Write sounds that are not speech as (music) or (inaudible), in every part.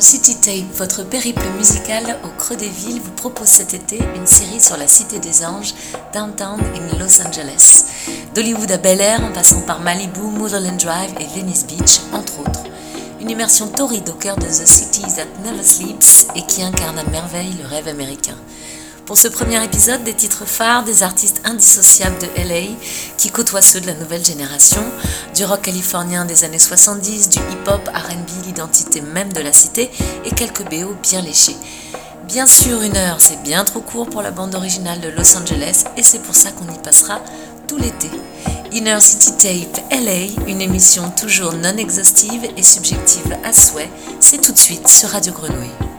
City Tape, votre périple musical au creux des villes, vous propose cet été une série sur la Cité des Anges, Downtown in Los Angeles. D'Hollywood à Bel Air, en passant par Malibu, Motherland Drive et Venice Beach, entre autres. Une immersion torride au cœur de The City That Never Sleeps et qui incarne à merveille le rêve américain. Pour ce premier épisode, des titres phares des artistes indissociables de LA qui côtoient ceux de la nouvelle génération, du rock californien des années 70, du hip-hop, RB, l'identité même de la cité et quelques BO bien léchés. Bien sûr, une heure, c'est bien trop court pour la bande originale de Los Angeles et c'est pour ça qu'on y passera tout l'été. Inner City Tape LA, une émission toujours non exhaustive et subjective à souhait, c'est tout de suite sur Radio Grenouille.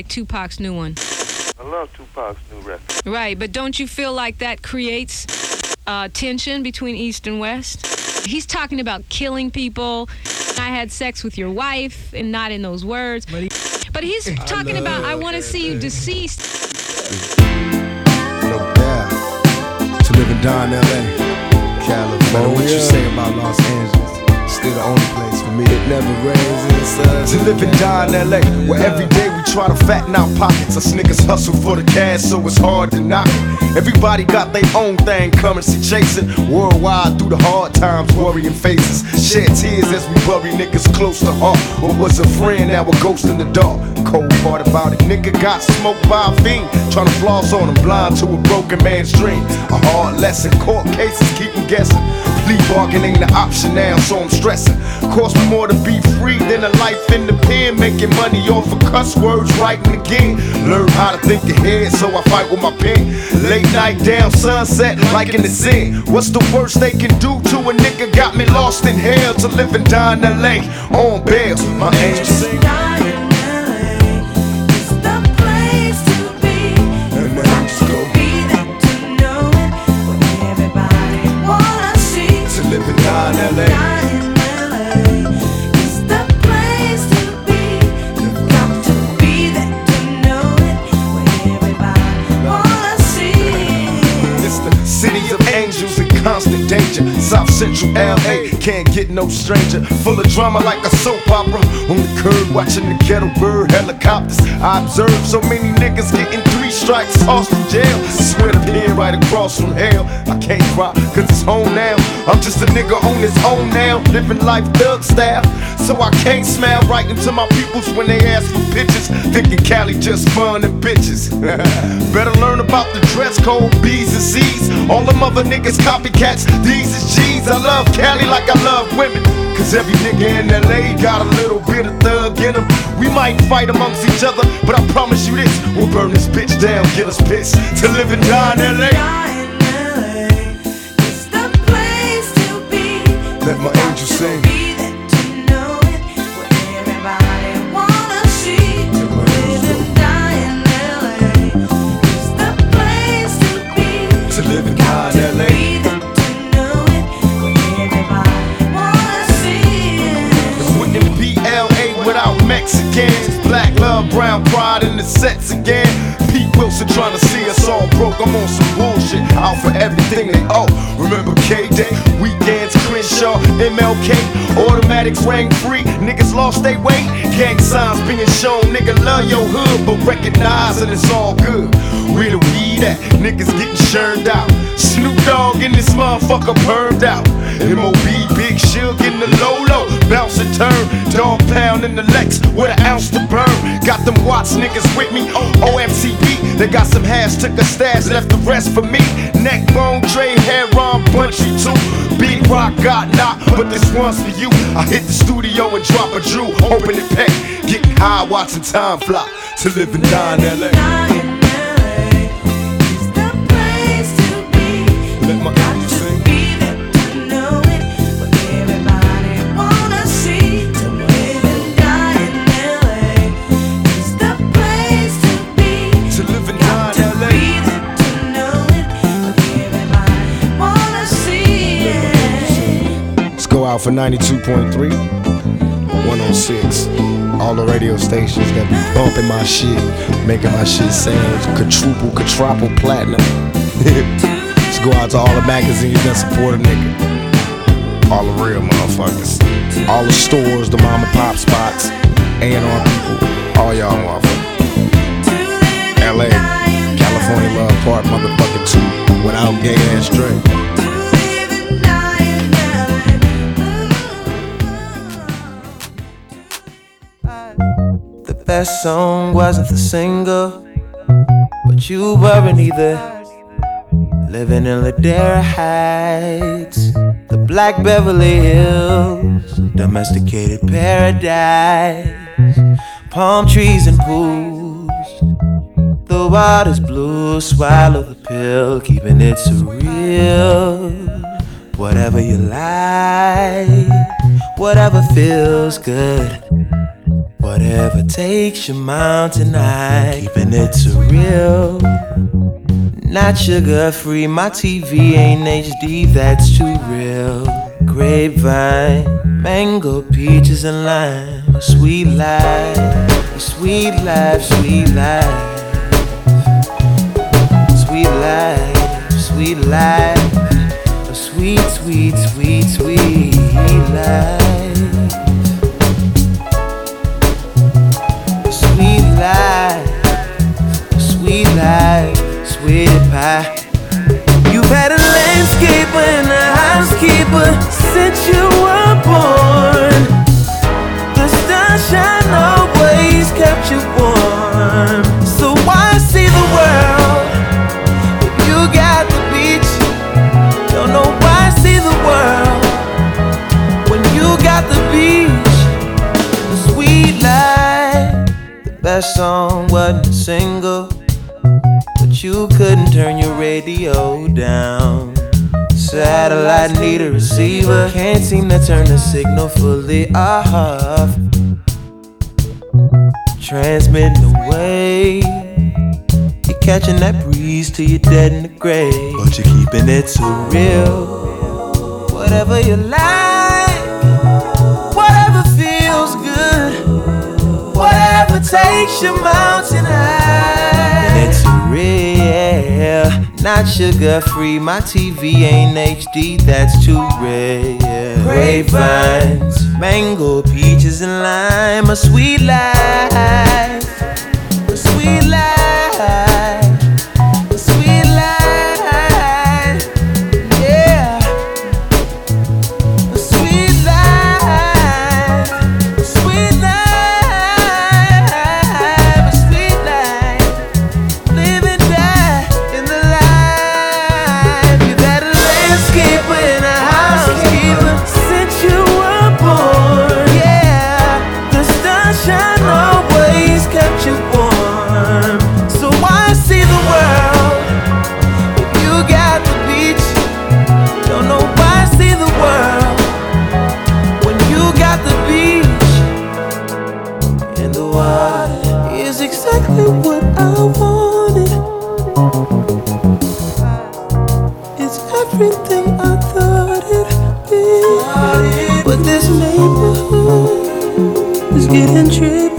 Like Tupac's new one. I love Tupac's new record. Right, but don't you feel like that creates uh, tension between East and West? He's talking about killing people. I had sex with your wife, and not in those words. But, he, But he's talking about, I want to see you deceased. no doubt. To live and die in LA. California. what you say about Los Angeles. Still the only place, man. For me, it never rains in the. To live and die in LA, where every day we try to fatten our pockets. Us niggas hustle for the cash, so it's hard to knock. Everybody got their own thing, currency chasing. Worldwide through the hard times, worrying faces. Shed tears as we bury niggas close to heart. What was a friend, now a ghost in the dark. Cold part about it, nigga got smoked by a fiend. Trying to floss on him, blind to a broken man's dream. A hard lesson, court cases keep him guessing. Plea bargain ain't an option now, so I'm stressing. Cost more to be free than a life in the pen. Making money off of cuss words, writing again. Learn how to think ahead, so I fight with my pen. Late night down, sunset, like in the zen. What's the worst they can do to a nigga? Got me lost in hell to live and die in LA on bail. My angel sing. And the angels go to live and die in LA. South Central LA can't get no stranger. Full of drama like a soap opera. On the curb watching the kettle bird helicopters. I observe so many niggas getting three strikes, tossed in jail. Swear to pin right across from hell. I can't cry cause it's home now. I'm just a nigga on his own now. Living life thug style. So I can't smile right into my peoples when they ask for pictures. Thinking Cali just fun and bitches. (laughs) Better learn about the dress code, B's and C's. All them other niggas copycats, these is G's. I love Cali like I love women. Cause every nigga in LA got a little bit of thug in him. We might fight amongst each other, but I promise you this we'll burn this bitch down, get us pissed to live and die in LA. Let my angel sing. For everything they owe. Remember K Day, weekends, Crenshaw, MLK, automatics rang free. Niggas lost their weight. Gang signs being shown. Nigga love your hood, but recognize that it's all good. Where the weed at? Niggas getting churned out. Snoop Dogg in this motherfucker permed out. MOB, Big Shug in the Lolo. Bounce and turn. Dog pound in the Lex with an ounce to burn. Got them Watts niggas with me. Oh, OFTB. They got some hash, took a stash, left the rest for me. Neck bone, Trey, hair on, punchy too. Big rock got knocked, but this one's for you. I hit the studio and drop a Drew, open it pack. Getting high, watching time fly. To live and die in LA. Out for 92.3, 106. All the radio stations that be bumping my shit, making my shit sound quadruple, quadruple platinum. (laughs) Let's go out to all the magazines that support a nigga. All the real motherfuckers. All the stores, the mom and pop spots, A&R people, all y'all motherfuckers. LA, California Love Part, motherfucking two, without gay ass Dre. Best song wasn't the single, but you weren't either. Living in Ladera Heights, the Black Beverly Hills, domesticated paradise, palm trees and pools. The water's blue, swallow the pill, keeping it surreal. Whatever you like, whatever feels good. Whatever takes your mind tonight, keeping it surreal. Not sugar free, my TV ain't HD, that's too real. Grapevine, mango, peaches, and lime. Sweet life, sweet life, sweet life. Sweet life, sweet life. A sweet, sweet, sweet, sweet life. life, sweet life, sweet pie. You've had a landscaper and a housekeeper since you were born. The sunshine always kept you warm. So why see the world if you got the beach? Don't know why see the world when you got the beach. Best song wasn't a single, but you couldn't turn your radio down. Satellite need a receiver, can't seem to turn the signal fully off. Transmitting away. You're catching that breeze till you're dead in the grave. But you're keeping it so real. Whatever you like, takes your mountain high. It's real, not sugar free. My TV ain't HD, that's too rare. Grapevines, mango, peaches, and lime, a sweet life, a sweet life, is getting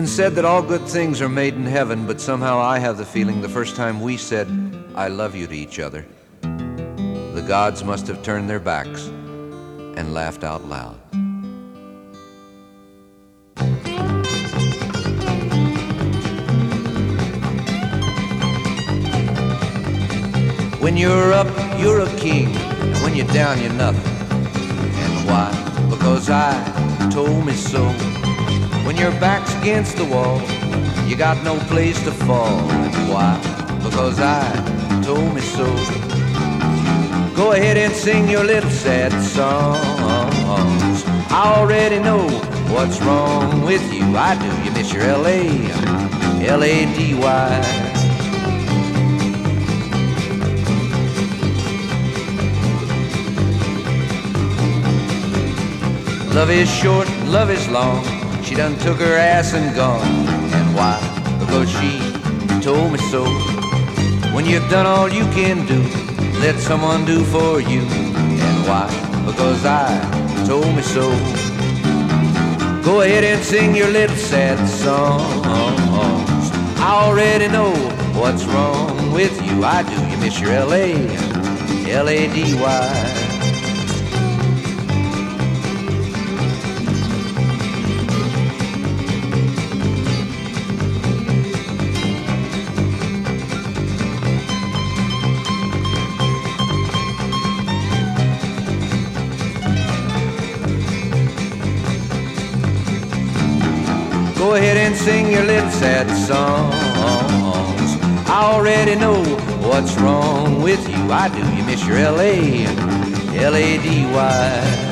been said that all good things are made in heaven, but somehow I have the feeling the first time we said, I love you to each other, the gods must have turned their backs and laughed out loud. When you're up, you're a king, and when you're down, you're nothing. And why? Because I told me so. When your back's against the wall, you got no place to fall. Why? Because I told me so. Go ahead and sing your little sad songs. I already know what's wrong with you. I do. You miss your L.A. L-A-D-Y. Love is short, love is long. She done took her ass and gone. And why? Because she told me so. When you've done all you can do, let someone do for you. And why? Because I told me so. Go ahead and sing your little sad songs. I already know what's wrong with you. I do. You miss your L.A. L-A-D-Y. Sing your little sad songs. I already know what's wrong with you. I do. You miss your L.A. L-A-D-Y. Back to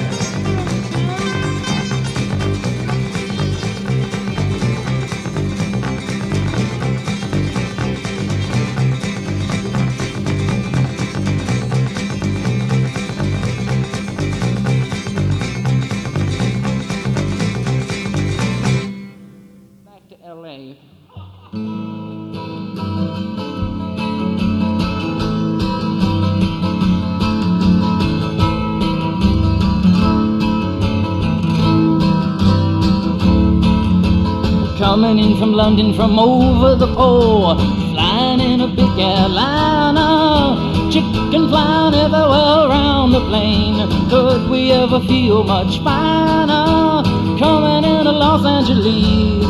Coming in from London from over the pole, flying in a big airliner, chicken flying everywhere around the plane. Could we ever feel much finer? Coming into Los Angeles,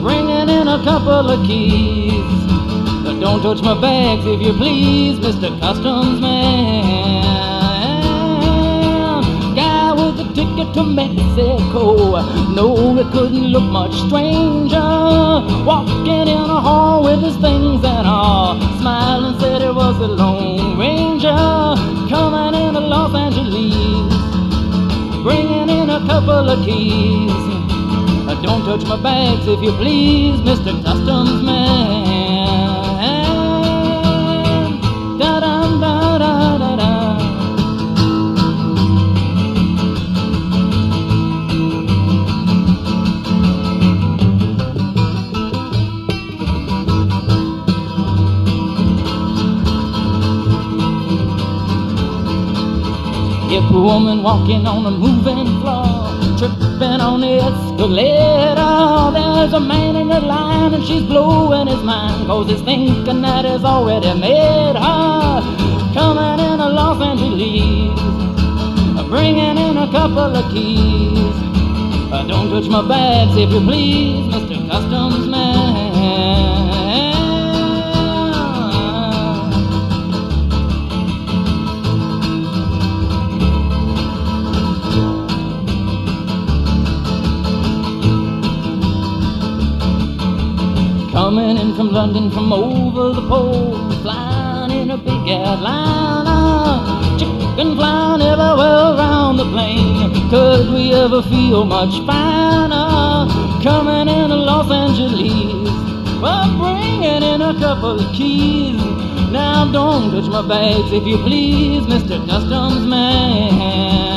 bringing in a couple of keys. But don't touch my bags if you please, Mr. Customs Man. To Mexico. No, it couldn't look much stranger. Walking in a hall with his things and all. Smiling said it was a Lone Ranger. Coming into Los Angeles. Bringing in a couple of keys. Don't touch my bags if you please, Mr. Customs Man. A woman walking on a moving floor, tripping on the escalator, there's a man in the line and she's blowing his mind, cause he's thinking that he's already made her. Coming in to Los Angeles, bringing in a couple of keys. Uh, Don't touch my bags if you please, Mr. Customs Man. London from over the pole, flying in a big airliner. Chicken flying everywhere around the plane. Could we ever feel much finer? Coming in to Los Angeles, but bringing in a couple of keys. Now don't touch my bags if you please, Mr. Customs Man.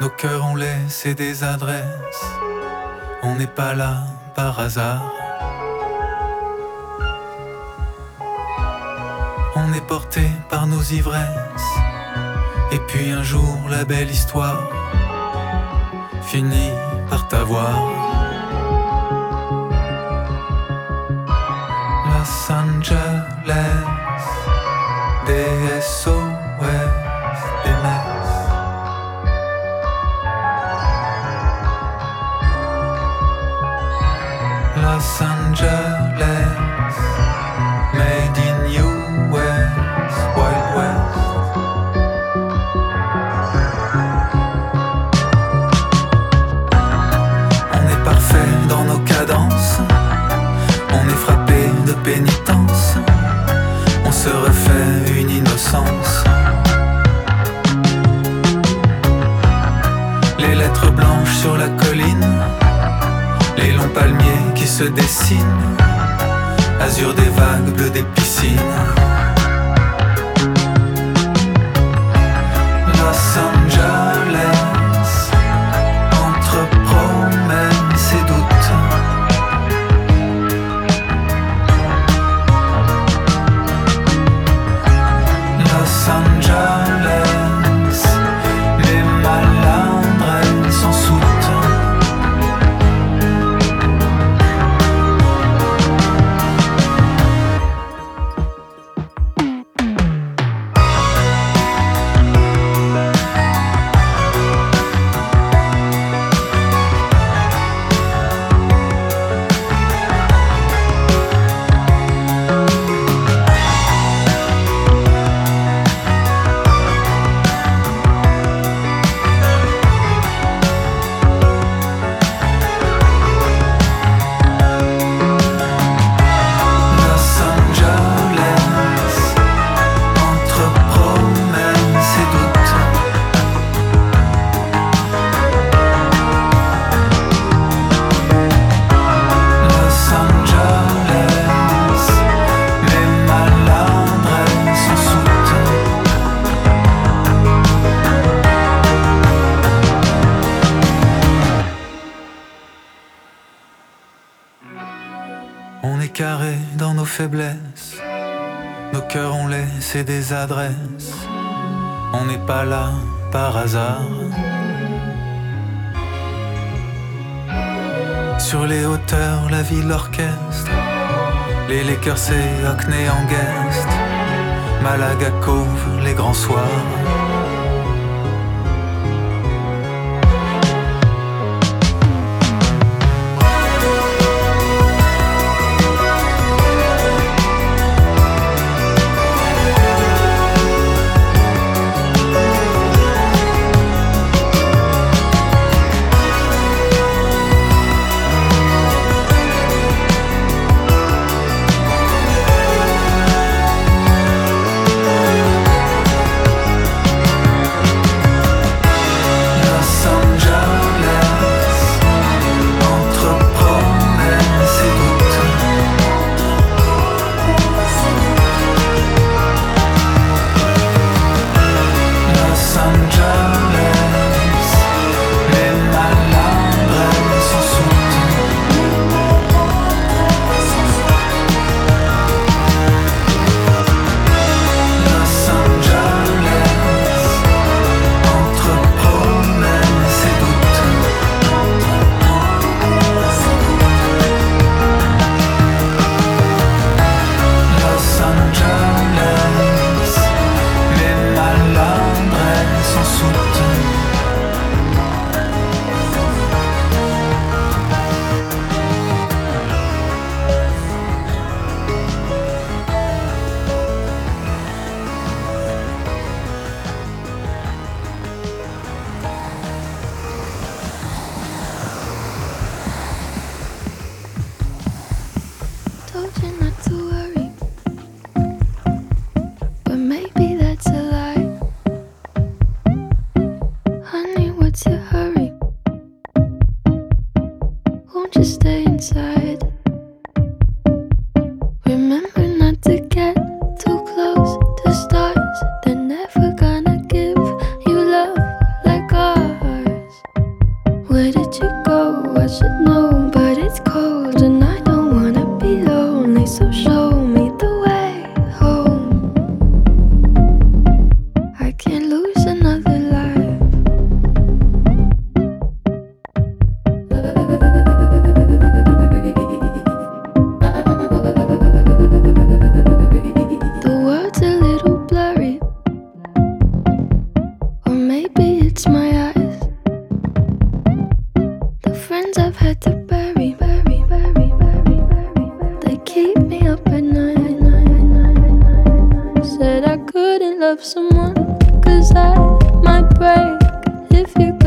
Nos cœurs ont laissé des adresses. On n'est pas là par hasard. On est porté par nos ivresses. Et puis un jour, la belle histoire finit par t'avoir. Se dessine, azur des vagues, bleu des piscines. Des adresses. On n'est pas là par hasard. Sur les hauteurs, la ville orchestre. Les Lakers et Hockney en guest. Malaga Cove, les grands soirs. it's my eyes. The friends I've had to bury, bury, bury, bury, bury. They keep me up at night. Said I couldn't love someone, cause I might break if you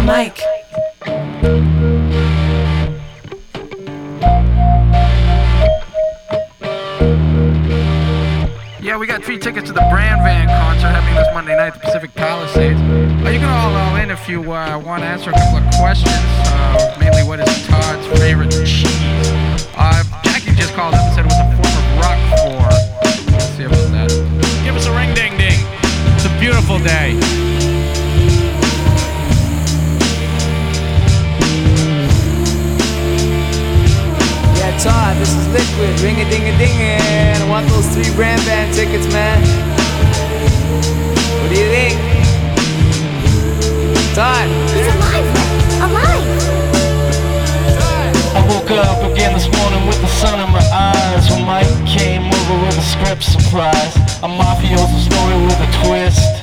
is Stereo Mike. Yeah, we got three tickets to the Brand Van concert happening this Monday night at the Pacific Palisades. Uh, you can all all in if you uh, want to answer a couple of questions. Uh, mainly, what is Todd's favorite cheese? Uh, Jackie just called up and said it was a form of Roquefort. Let's see about that. Give us a ring ding ding. It's a beautiful day. Yeah, Todd, this is Liquid. Ring a ding a ding I want those three brand band tickets, man. What do you think? Todd. He's alive! Alive! I woke up again this morning with the sun in my eyes When Mike came over with a script surprise A mafioso story with a twist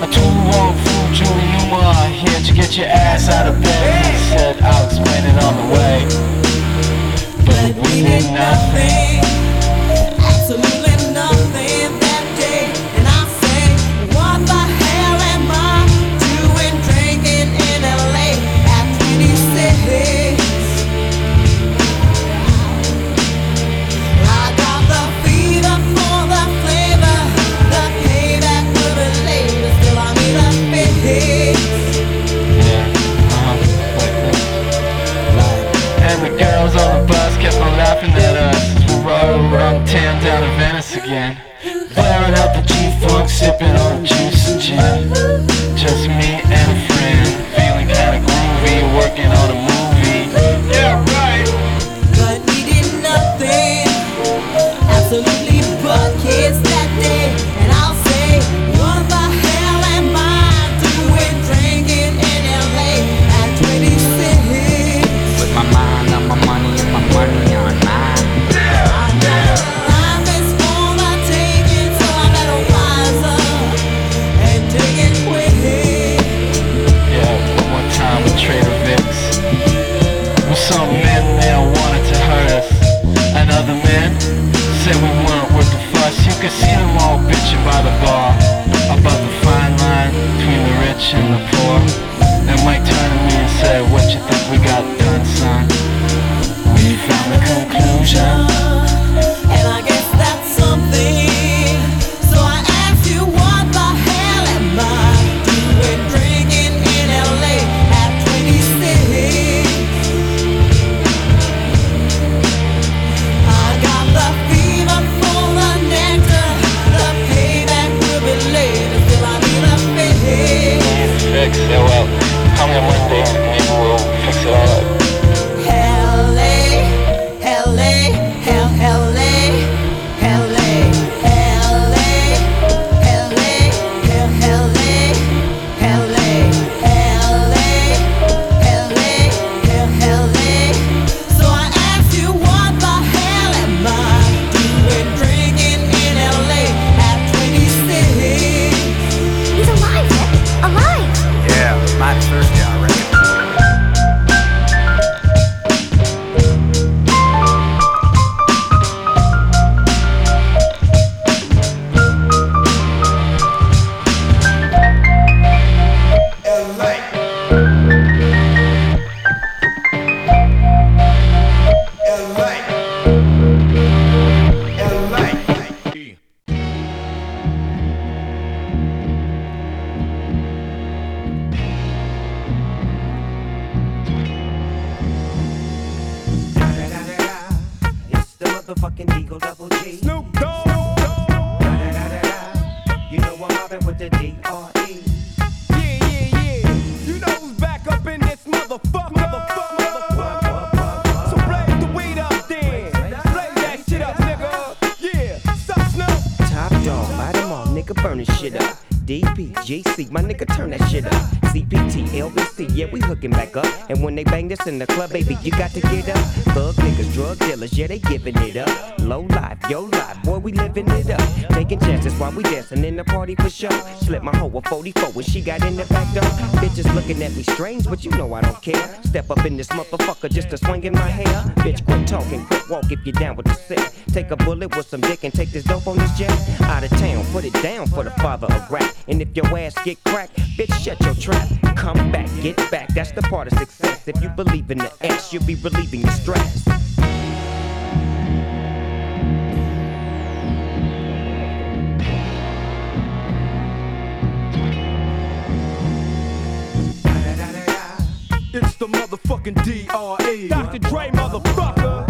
A two-wrong fool, Julie Newmar Here to get your ass out of bed He said, I'll explain it on the way We did nothing Absolutely nothing that day. And I say, what the hell am I doing drinking in LA at 26? I got the fever for the flavor. The payback later. Still, I a fix. And the girls on the sipping on juice and gin. Just me and GC, my nigga, turn that shit up. CPT, LBC, yeah, we hooking back up. And when they bang this in the club, baby, you got to get up. Thug niggas, drug dealers, yeah, they giving it up. Low life, yo life, boy, we living it up. Taking chances while we dancing in the party for sure. Slip my hoe a 44 when she got in the back door. Bitches looking at me strange, but you know I don't care. Step up in this motherfucker just to swing in my hair. Bitch, quit talking, quit walk if you're down with the sick. Take a bullet with some dick and take this dope on this jet. Out of town, put it down for the father of rap. And if your ass get cracked, bitch, shut your trap. Come back, get back. That's the part of success. If you believe in the ass, you'll be relieving your stress. It's the motherfucking DRE. Dr. Dre, motherfucker.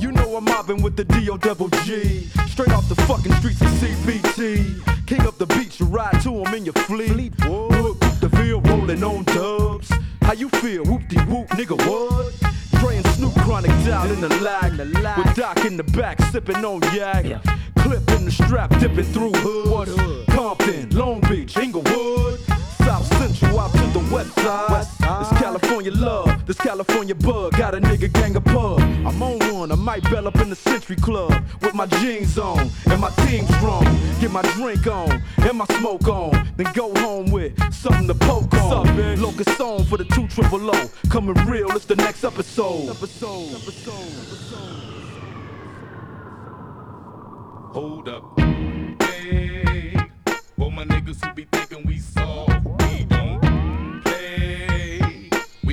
You know I'm mobbing with the DO double G. Straight off the fucking streets of CBT. King up the beach, you ride to him in your fleet. Whoop, whoop the field rolling on dubs. How you feel? Whoop de whoop, nigga, what? Dre and Snoop chronic down in the lag. With Doc in the back, sipping on yak. Clip in the strap, dipping through hood. Compton, Long Beach, Inglewood. South Central out to the west side. This California love, this California bug. Got a nigga gang of pub. I'm on one, I might bell up in the Century Club with my jeans on and my team strong. Get my drink on and my smoke on, then go home with something to poke on. Locust song for the two triple O. Coming real, it's the next episode. Episode. Hold up. Hey, for my niggas who be thinking we soft,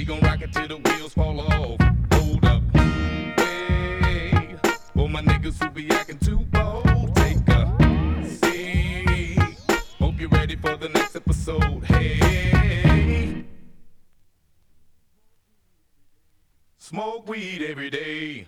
We gon' rock it till the wheels fall off. Hold up. Hey, for my niggas who be acting too bold, take a seat. Hope you're ready for the next episode. Hey, smoke weed every day.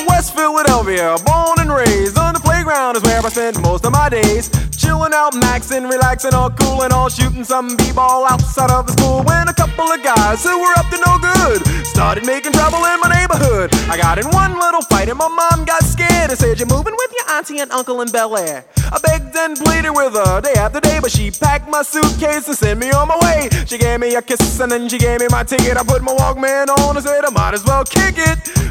West Philadelphia, born and raised on the playground is where I spent most of my days. Chilling out, maxing, relaxing, all cool and all shooting some b-ball outside of the school. When a couple of guys who were up to no good started making trouble in my neighborhood. I got in one little fight and my mom got scared and said, "You're moving with your auntie and uncle in Bel Air." I begged and pleaded with her day after day, but she packed my suitcase and sent me on my way. She gave me a kiss and then she gave me my ticket. I put my Walkman on and said I might as well kick it.